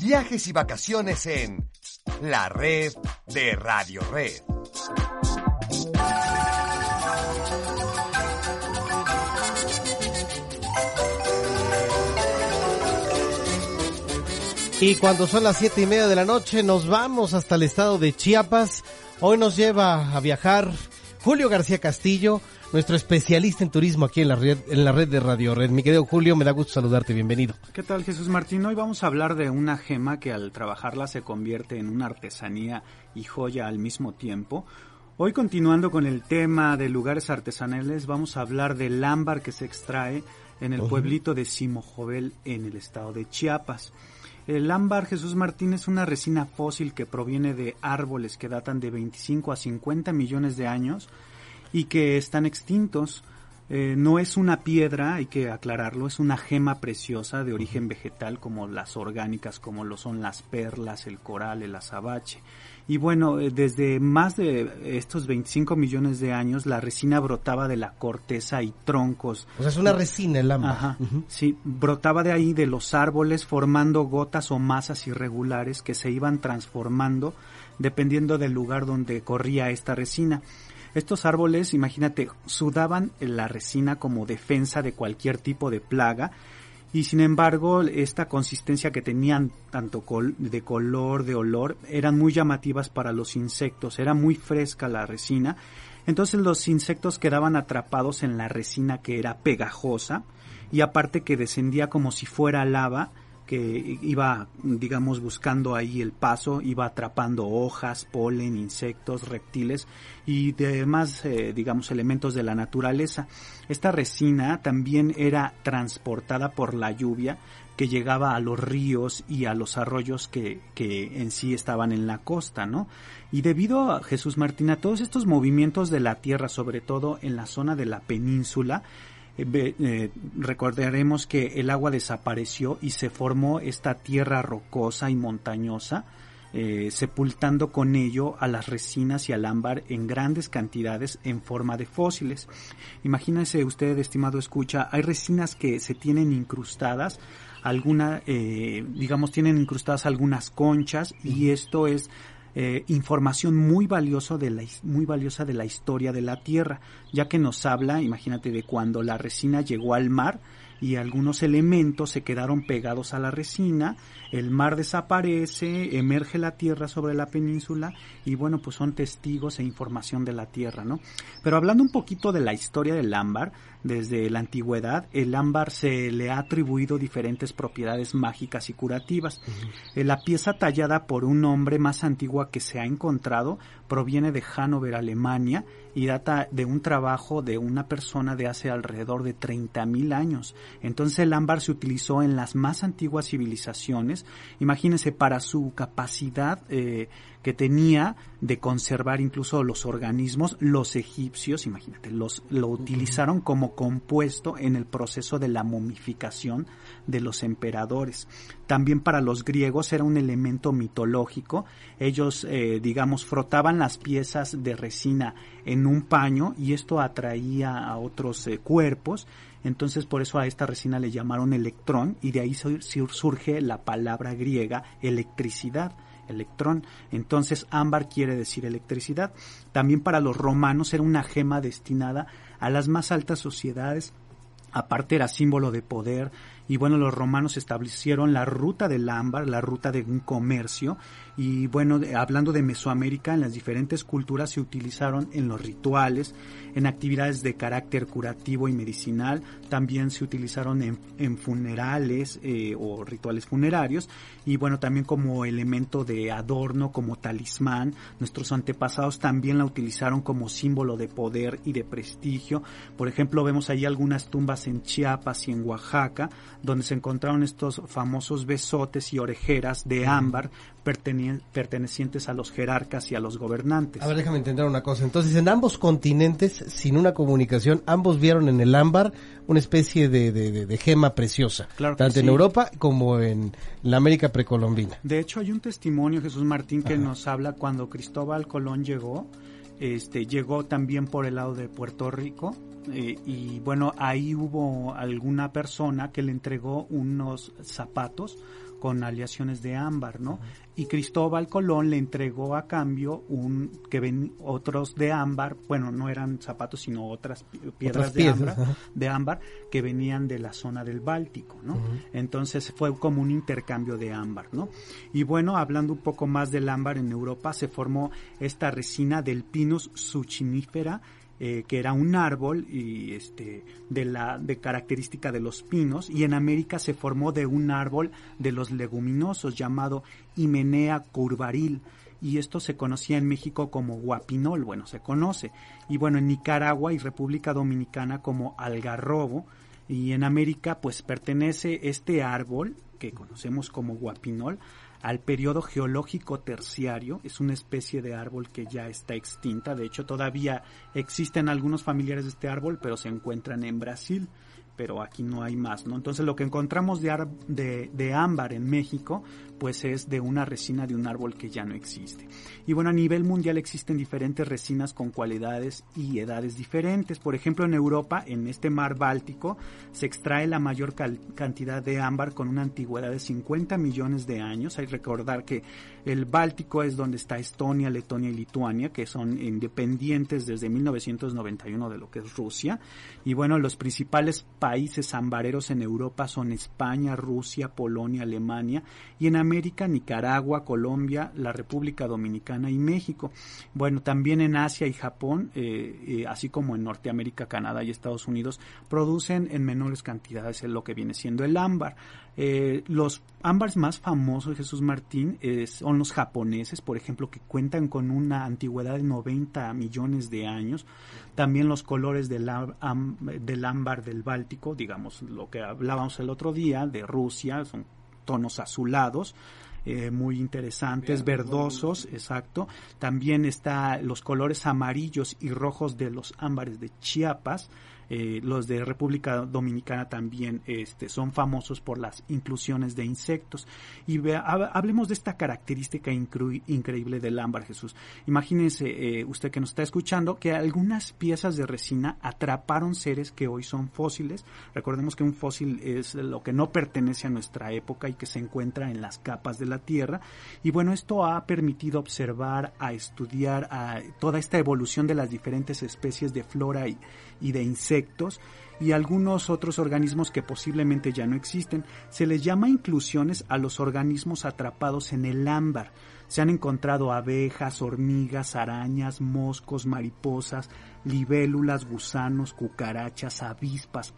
Viajes y vacaciones en la red de Radio Red. Y cuando son las siete y media de la noche nos vamos hasta el estado de Chiapas. Hoy nos lleva a viajar Julio García Castillo, nuestro especialista en turismo aquí en la red, en la red de Radio Red. Mi querido Julio, me da gusto saludarte, bienvenido. ¿Qué tal Jesús Martín? Hoy vamos a hablar de una gema que al trabajarla se convierte en una artesanía y joya al mismo tiempo. Hoy continuando con el tema de lugares artesanales, vamos a hablar del ámbar que se extrae en el pueblito de Simojovel en el estado de Chiapas. El ámbar Jesús Martín es una resina fósil que proviene de árboles que datan de 25 a 50 millones de años y que están extintos. Eh, no es una piedra, hay que aclararlo, es una gema preciosa de origen vegetal como las orgánicas, como lo son las perlas, el coral, el azabache. Y bueno, eh, desde más de estos 25 millones de años, la resina brotaba de la corteza y troncos. O sea, es una resina el ámbar. Ajá, sí, brotaba de ahí de los árboles formando gotas o masas irregulares que se iban transformando dependiendo del lugar donde corría esta resina. Estos árboles, imagínate, sudaban la resina como defensa de cualquier tipo de plaga y sin embargo esta consistencia que tenían tanto de color, de olor, eran muy llamativas para los insectos, era muy fresca la resina, entonces los insectos quedaban atrapados en la resina que era pegajosa y aparte que descendía como si fuera lava, que iba, digamos, buscando ahí el paso, iba atrapando hojas, polen, insectos, reptiles y demás, eh, digamos, elementos de la naturaleza. Esta resina también era transportada por la lluvia que llegaba a los ríos y a los arroyos que, que en sí estaban en la costa, ¿no? Y debido a Jesús Martín, a todos estos movimientos de la tierra, sobre todo en la zona de la península, eh, eh, recordaremos que el agua desapareció y se formó esta tierra rocosa y montañosa, eh, sepultando con ello a las resinas y al ámbar en grandes cantidades en forma de fósiles. Imagínese usted, estimado escucha, hay resinas que se tienen incrustadas, alguna, digamos, tienen incrustadas algunas conchas y esto es eh, información muy valioso de la, muy valiosa de la historia de la Tierra, ya que nos habla, imagínate, de cuando la resina llegó al mar y algunos elementos se quedaron pegados a la resina, el mar desaparece, emerge la tierra sobre la península y bueno, pues son testigos e información de la tierra, ¿no? Pero hablando un poquito de la historia del ámbar, desde la antigüedad, el ámbar se le ha atribuido diferentes propiedades mágicas y curativas. Eh, la pieza tallada por un hombre más antigua que se ha encontrado proviene de Hannover, Alemania, y data de un trabajo de una persona de hace alrededor de 30.000 años. Entonces el ámbar se utilizó en las más antiguas civilizaciones. Imagínense, para su capacidad eh, que tenía de conservar incluso los organismos, los egipcios, imagínate, los, lo utilizaron como compuesto en el proceso de la momificación de los emperadores. También para los griegos era un elemento mitológico. Ellos, eh, digamos, frotaban las piezas de resina en un paño y esto atraía a otros eh, cuerpos. Entonces por eso a esta resina le llamaron electrón y de ahí surge la palabra griega electricidad electrón. Entonces ámbar quiere decir electricidad. También para los romanos era una gema destinada a las más altas sociedades. Aparte era símbolo de poder y bueno, los romanos establecieron la ruta del ámbar, la ruta de un comercio y bueno, hablando de Mesoamérica, en las diferentes culturas se utilizaron en los rituales, en actividades de carácter curativo y medicinal, también se utilizaron en, funerales eh, o rituales funerarios y bueno, también como elemento de adorno, como talismán. Nuestros antepasados también la utilizaron como símbolo de poder y de prestigio. Por ejemplo, vemos ahí algunas tumbas en Chiapas y en Oaxaca, donde se encontraron estos famosos besotes y orejeras de ámbar pertenecientes a los jerarcas y a los gobernantes. A ver, déjame entender una cosa. Entonces, en ambos continentes, sin una comunicación, ambos vieron en el ámbar una especie de, gema preciosa, tanto en Europa como en la América precolombina. De hecho, hay un testimonio, Jesús Martín, que nos habla cuando Cristóbal Colón llegó, este, llegó también por el lado de Puerto Rico, eh, y bueno, ahí hubo alguna persona que le entregó unos zapatos con aleaciones de ámbar, ¿no? Y Cristóbal Colón le entregó a cambio un que ven otros de ámbar, bueno, no eran zapatos sino otras piedras, de, ámbar, de ámbar que venían de la zona del Báltico, ¿no? Entonces fue como un intercambio de ámbar, ¿no? Y bueno, hablando un poco más del ámbar en Europa se formó esta resina del Pinus succinifera eh, que era un árbol y este de la de característica de los pinos y en América se formó de un árbol de los leguminosos llamado Himenea curvaril y esto se conocía en México como guapinol, bueno, se conoce, y bueno, en Nicaragua y República Dominicana como algarrobo, y en América pues pertenece este árbol que conocemos como guapinol al periodo geológico terciario. Es una especie de árbol que ya está extinta. De hecho, todavía existen algunos familiares de este árbol, pero se encuentran en Brasil pero aquí no hay más, ¿no? Entonces lo que encontramos de, de, ámbar en México, pues es de una resina de un árbol que ya no existe. Y bueno, a nivel mundial existen diferentes resinas con cualidades y edades diferentes. Por ejemplo, en Europa, en este mar Báltico, se extrae la mayor cantidad de ámbar con una antigüedad de 50 millones de años. Hay que recordar que el Báltico es donde está Estonia, Letonia y Lituania, que son independientes desde 1991 de lo que es Rusia. Y bueno, los principales países ambareros en Europa son España, Rusia, Polonia, Alemania y en Nicaragua, Colombia, la República Dominicana y México. Bueno, también en Asia y Japón, eh, eh, así como en Norteamérica, Canadá y Estados Unidos, producen en menores cantidades lo que viene siendo el ámbar. Eh, los ámbars más famosos, Jesús Martín, son los japoneses, por ejemplo, que cuentan con una antigüedad de 90 millones de años. También los colores del, del ámbar del Báltico, digamos, lo que hablábamos el otro día de Rusia, son tonos azulados. Eh, muy interesantes, verdosos, exacto. También está los colores amarillos y rojos de los ámbares de Chiapas, eh, los de República Dominicana también este, son famosos por las inclusiones de insectos. Y hablemos de esta característica increíble del ámbar, Jesús. Imagínense eh, usted que nos está escuchando que algunas piezas de resina atraparon seres que hoy son fósiles. Recordemos que un fósil es lo que no pertenece a nuestra época y que se encuentra en las capas de la Tierra. Y bueno, esto ha permitido observar, a estudiar a toda esta evolución de las diferentes especies de flora y, y de insectos y algunos otros organismos que posiblemente ya no existen. Se les llama inclusiones a los organismos atrapados en el ámbar. Se han encontrado abejas, hormigas, arañas, moscos, mariposas, libélulas, gusanos, cucarachas, avispas,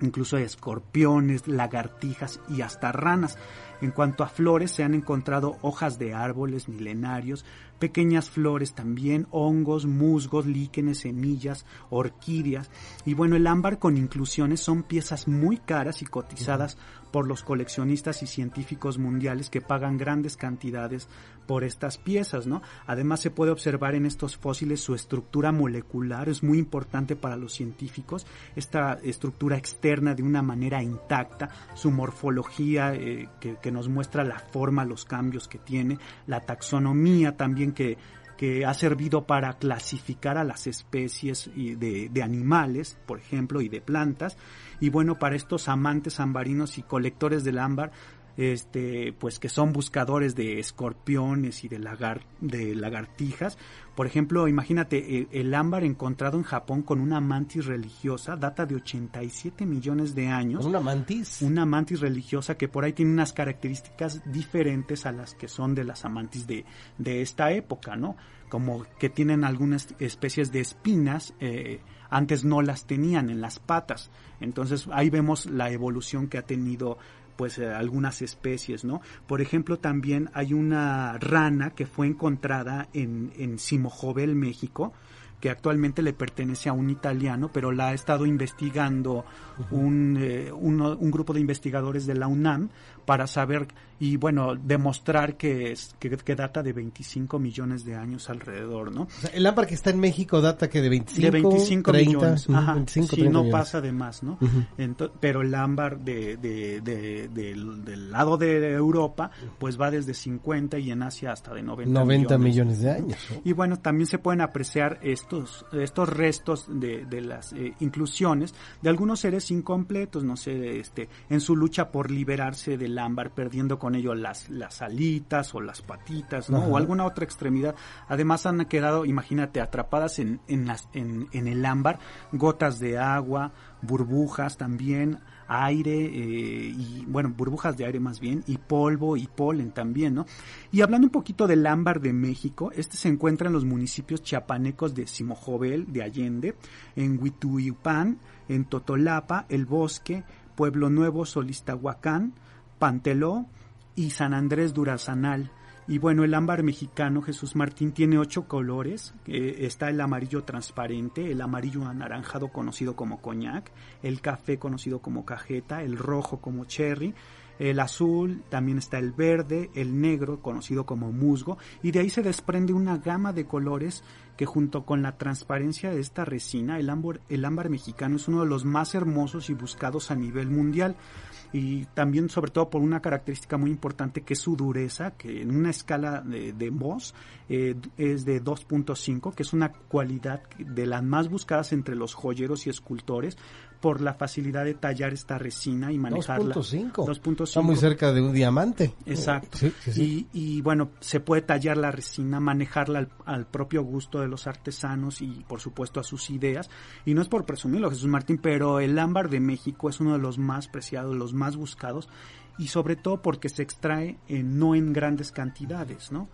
incluso escorpiones, lagartijas y hasta ranas. En cuanto a flores, se han encontrado hojas de árboles milenarios, pequeñas flores también, hongos, musgos, líquenes, semillas, orquídeas. Y bueno, el ámbar con inclusiones son piezas muy caras y cotizadas por los coleccionistas y científicos mundiales que pagan grandes cantidades por estas piezas, ¿no? Además se puede observar en estos fósiles su estructura molecular, es muy importante para los científicos, esta estructura externa de una manera intacta, su morfología eh, que, que nos muestra la forma, los cambios que tiene, la taxonomía también que, que ha servido para clasificar a las especies de, de, animales, por ejemplo, y de plantas. Y bueno, para estos amantes ambarinos y colectores del ámbar, este, pues que son buscadores de escorpiones y de, lagar, de lagartijas. Por ejemplo, imagínate, el, el, ámbar encontrado en Japón con una mantis religiosa data de 87 millones de años. ¿Una mantis? Una mantis religiosa que por ahí tiene unas características diferentes a las que son de las amantis de, de esta época, ¿no? Como que tienen algunas especies de espinas, eh, antes no las tenían en las patas. Entonces ahí vemos la evolución que ha tenido pues eh, algunas especies, ¿no? Por ejemplo, también hay una rana que fue encontrada en, en Simojovel, México, que actualmente le pertenece a un italiano, pero la ha estado investigando un, eh, uno, un grupo de investigadores de la UNAM para saber y bueno, demostrar que, es, que, que, data de 25 millones de años alrededor, ¿no? O sea, el ámbar que está en México data que de 25, de 25 30, millones, ajá, 25, sí, 30 no millones. pasa de más, ¿no? Ento- pero el ámbar de, de, de- del, del lado de Europa, pues va desde 50 y en Asia hasta de 90, 90 millones. millones de años. ¿no? Y bueno, también se pueden apreciar estos, estos restos de, de las eh, inclusiones de algunos seres incompletos, no sé, este, en su lucha por liberarse del ámbar, perdiendo con ello las, las alitas o las patitas, ¿no? Ajá. O alguna otra extremidad. Además han quedado, imagínate, atrapadas en, en, las, en, en el ámbar, gotas de agua, burbujas también, aire eh, y bueno burbujas de aire más bien y polvo y polen también no y hablando un poquito del ámbar de México este se encuentra en los municipios chiapanecos de Simojovel de Allende en Huituipán en Totolapa El Bosque Pueblo Nuevo Solistahuacán Panteló y San Andrés Durazanal y bueno, el ámbar mexicano Jesús Martín tiene ocho colores. Eh, está el amarillo transparente, el amarillo anaranjado conocido como coñac, el café conocido como cajeta, el rojo como cherry, el azul, también está el verde, el negro conocido como musgo y de ahí se desprende una gama de colores que junto con la transparencia de esta resina, el ámbar, el ámbar mexicano es uno de los más hermosos y buscados a nivel mundial y también sobre todo por una característica muy importante que es su dureza, que en una escala de, de Mohs eh, es de 2.5, que es una cualidad de las más buscadas entre los joyeros y escultores por la facilidad de tallar esta resina y manejarla. 2.5. 2.5. Está muy cerca de un diamante. Exacto. Sí, sí, sí. Y, y, bueno, se puede tallar la resina, manejarla al, al, propio gusto de los artesanos y por supuesto a sus ideas. Y no es por presumirlo, Jesús Martín, pero el ámbar de México es uno de los más preciados, los más buscados y sobre todo porque se extrae eh, no en grandes cantidades, ¿no?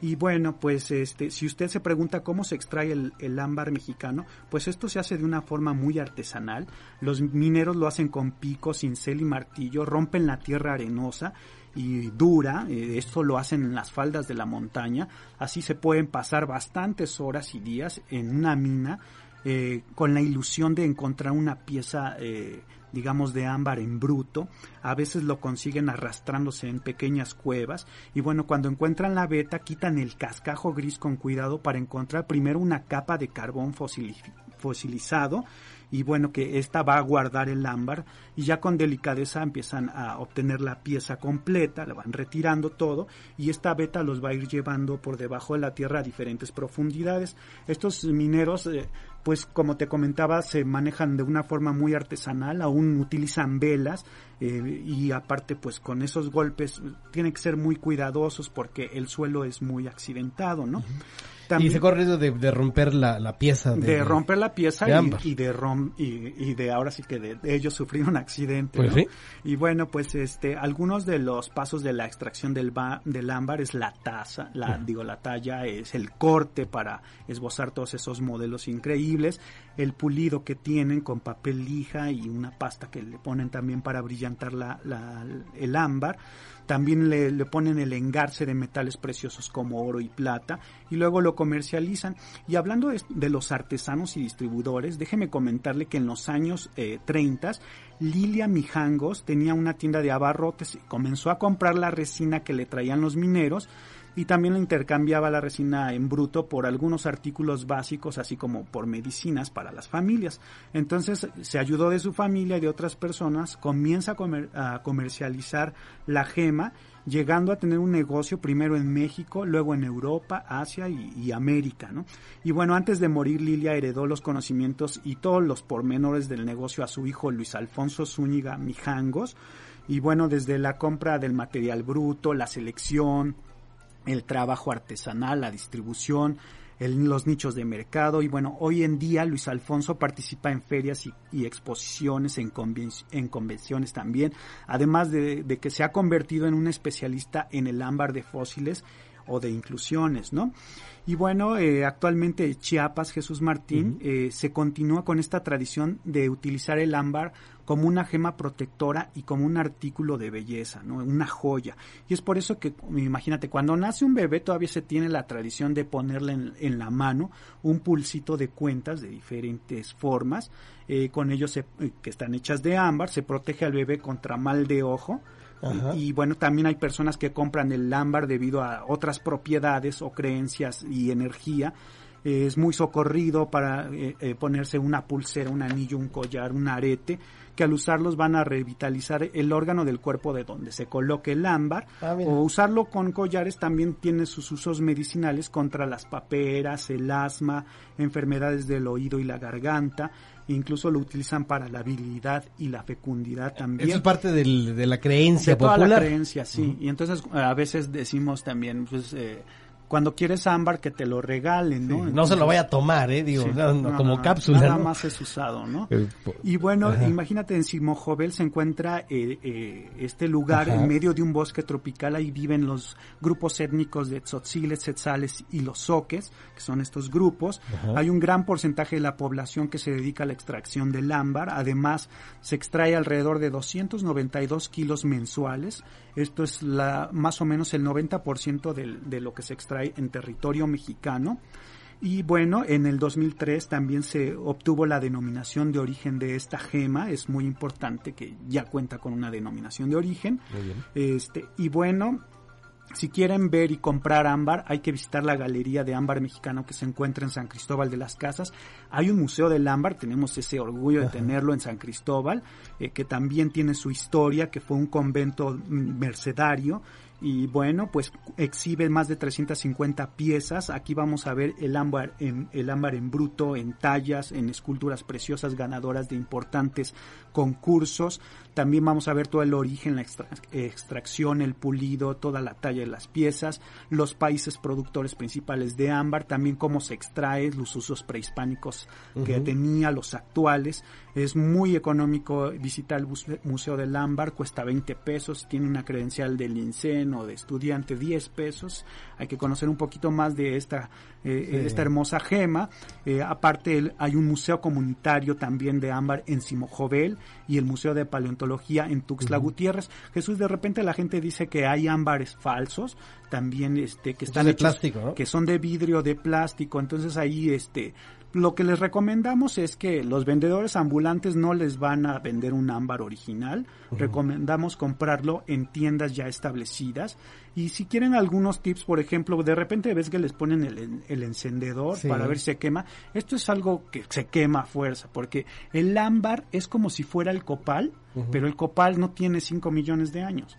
Y bueno, pues este, si usted se pregunta cómo se extrae el, el, ámbar mexicano, pues esto se hace de una forma muy artesanal. Los mineros lo hacen con pico, cincel y martillo, rompen la tierra arenosa y dura, eh, esto lo hacen en las faldas de la montaña, así se pueden pasar bastantes horas y días en una mina eh, con la ilusión de encontrar una pieza eh, digamos de ámbar en bruto, a veces lo consiguen arrastrándose en pequeñas cuevas y bueno, cuando encuentran la veta quitan el cascajo gris con cuidado para encontrar primero una capa de carbón fosilizado y bueno que esta va a guardar el ámbar y ya con delicadeza empiezan a obtener la pieza completa, la van retirando todo y esta veta los va a ir llevando por debajo de la tierra a diferentes profundidades. Estos mineros eh, pues como te comentaba se manejan de una forma muy artesanal, aún utilizan velas eh, y aparte pues con esos golpes tienen que ser muy cuidadosos porque el suelo es muy accidentado, ¿no? También, y se corre de, de, romper la, la pieza. De, de, romper la pieza y, y, de rom, y, y, de ahora sí que de, de ellos sufrir un accidente. Pues ¿no? sí. Y bueno, pues este, algunos de los pasos de la extracción del, ba, del ámbar es la taza, la, uh -huh. digo, la talla, es el corte para esbozar todos esos modelos increíbles, el pulido que tienen con papel lija y una pasta que le ponen también para brillantar la, la, el ámbar. También le, le, ponen el engarce de metales preciosos como oro y plata y luego lo comercializan. Y hablando de, de los artesanos y distribuidores, déjeme comentarle que en los años eh, 30 Lilia Mijangos tenía una tienda de abarrotes y comenzó a comprar la resina que le traían los mineros y también intercambiaba la resina en bruto por algunos artículos básicos, así como por medicinas para las familias. Entonces se ayudó de su familia y de otras personas, comienza a comercializar la gema, llegando a tener un negocio primero en México, luego en Europa, Asia y, y, América, ¿no? Y bueno, antes de morir Lilia heredó los conocimientos y todos los pormenores del negocio a su hijo Luis Alfonso Zúñiga Mijangos, Y bueno, desde la compra del material bruto, la selección, el trabajo artesanal, la distribución, en los nichos de mercado. Y bueno, hoy en día Luis Alfonso participa en ferias y, exposiciones, en, en, convenciones también, además de, que se ha convertido en un especialista en el ámbar de fósiles o de inclusiones, ¿no? Y bueno, eh, actualmente Chiapas, Jesús Martín, eh, se continúa con esta tradición de utilizar el ámbar como una gema protectora y como un artículo de belleza, ¿no? Una joya. Y es por eso que, imagínate, cuando nace un bebé todavía se tiene la tradición de ponerle en, la mano un pulsito de cuentas de diferentes formas. Eh, con ellos se, que están hechas de ámbar, se protege al bebé contra mal de ojo y, bueno, también hay personas que compran el ámbar debido a otras propiedades o creencias y energía. es muy socorrido para eh, eh, ponerse una pulsera, un anillo, un collar, un arete, que al usarlos van a revitalizar el órgano del cuerpo de donde se coloque el ámbar. Ah, o usarlo con collares también tiene sus usos medicinales contra las paperas, el asma, enfermedades del oído y la garganta incluso lo utilizan para la habilidad y la fecundidad también. Eso es parte del, de la creencia de toda la creencia, sí. Y entonces a veces decimos también, pues, eh, cuando quieres ámbar que te lo regalen, ¿no? no se lo vaya a tomar, ¿eh? Digo, como cápsula. Nada más es usado, ¿no? Eh, y bueno, imagínate, en Simojovel se encuentra eh, eh, este lugar en medio de un bosque tropical, ahí viven los grupos étnicos de tzotziles, tzetzales y los soques, que son estos grupos. Hay un gran porcentaje de la población que se dedica a la extracción del ámbar, además se extrae alrededor de 292 kilos mensuales, esto es la, más o menos el 90% de, de lo que se extrae en territorio mexicano. Y bueno, en el 2003 también se obtuvo la denominación de origen de esta gema. Es muy importante que ya cuenta con una denominación de origen. Este, y bueno, si quieren ver y comprar ámbar, hay que visitar la Galería de Ámbar Mexicano que se encuentra en San Cristóbal de las Casas. Hay un museo del ámbar, tenemos ese orgullo de tenerlo en San Cristóbal, eh, que también tiene su historia, que fue un convento mercedario y bueno, pues exhibe más de 350 piezas. Aquí vamos a ver el ámbar en, el ámbar en bruto, en tallas, en esculturas preciosas ganadoras de importantes concursos. También vamos a ver todo el origen, la extracción, el pulido, toda la talla de las piezas, los países productores principales de ámbar, también cómo se extrae, los usos prehispánicos que tenía, los actuales. Es muy económico visitar el Museo del Ámbar, cuesta 20 pesos, tiene una credencial del INSEN o de estudiante 10 pesos. Hay que conocer un poquito más de esta, eh, esta hermosa gema. Eh, aparte hay un museo comunitario también de ámbar en Simojovel y el Museo de Paleontología en Tuxtla Gutiérrez. Jesús, de repente la gente dice que hay ámbares falsos, también este que están de plástico, que son de vidrio, de plástico, entonces ahí este lo que les recomendamos es que los vendedores ambulantes no les van a vender un ámbar original. Recomendamos comprarlo en tiendas ya establecidas. Y si quieren algunos tips, por ejemplo, de repente ves que les ponen el, encendedor para ver si se quema. Esto es algo que se quema a fuerza, porque el ámbar es como si fuera el copal, pero el copal no tiene 5 millones de años,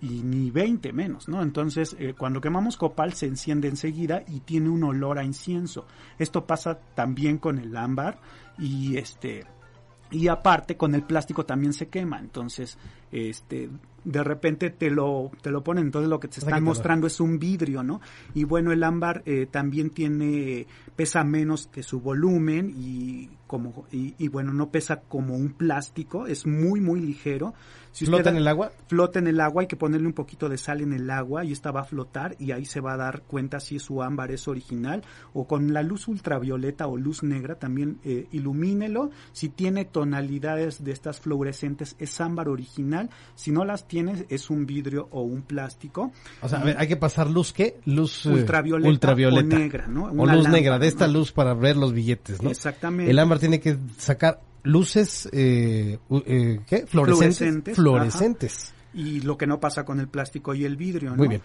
y ni 20 menos, ¿no? Entonces, eh, cuando quemamos copal se enciende enseguida y tiene un olor a incienso. Esto pasa también con el ámbar y este y aparte con el plástico también se quema. Entonces este de repente te lo te lo ponen. Entonces lo que te están mostrando es un vidrio no y bueno el ámbar eh, también tiene pesa menos que su volumen y como y, bueno no pesa como un plástico. Es muy muy ligero si flota en el agua flota en el agua hay que ponerle un poquito de sal en el agua y esta va a flotar y ahí se va a dar cuenta si su ámbar es original o con la luz ultravioleta o luz negra también eh, ilumínelo. Si tiene tonalidades de estas fluorescentes es ámbar original. Si no las tienes es un vidrio o un plástico. O sea a ver hay que pasar luz qué luz eh, ultravioleta, o negra no o luz negra de esta luz para ver los billetes no exactamente. El ámbar tiene que sacar luces, eh, eh, ¿qué? Fluorescentes. Fluorescentes. Y lo que no pasa con el plástico y el vidrio, ¿no? Muy bien.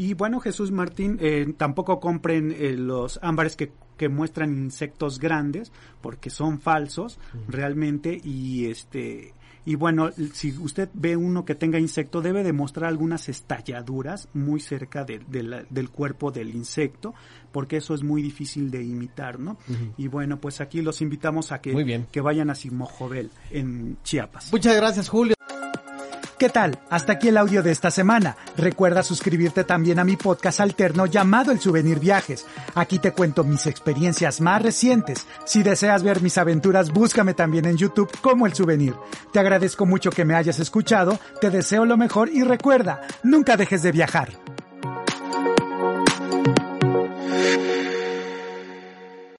Y bueno, Jesús Martín, eh, tampoco compren eh, los ámbares que, que, muestran insectos grandes, porque son falsos realmente y este y bueno, si usted ve uno que tenga insecto, debe demostrar algunas estalladuras muy cerca del cuerpo del insecto, porque eso es muy difícil de imitar, ¿no? Y bueno, pues aquí los invitamos a que, que vayan a Simojovel, en Chiapas. Muchas gracias, Julio. ¿Qué tal? Hasta aquí el audio de esta semana. Recuerda suscribirte también a mi podcast alterno llamado El Souvenir Viajes. Aquí te cuento mis experiencias más recientes. Si deseas ver mis aventuras, búscame también en YouTube como El Souvenir. Te agradezco mucho que me hayas escuchado, te deseo lo mejor y recuerda, nunca dejes de viajar.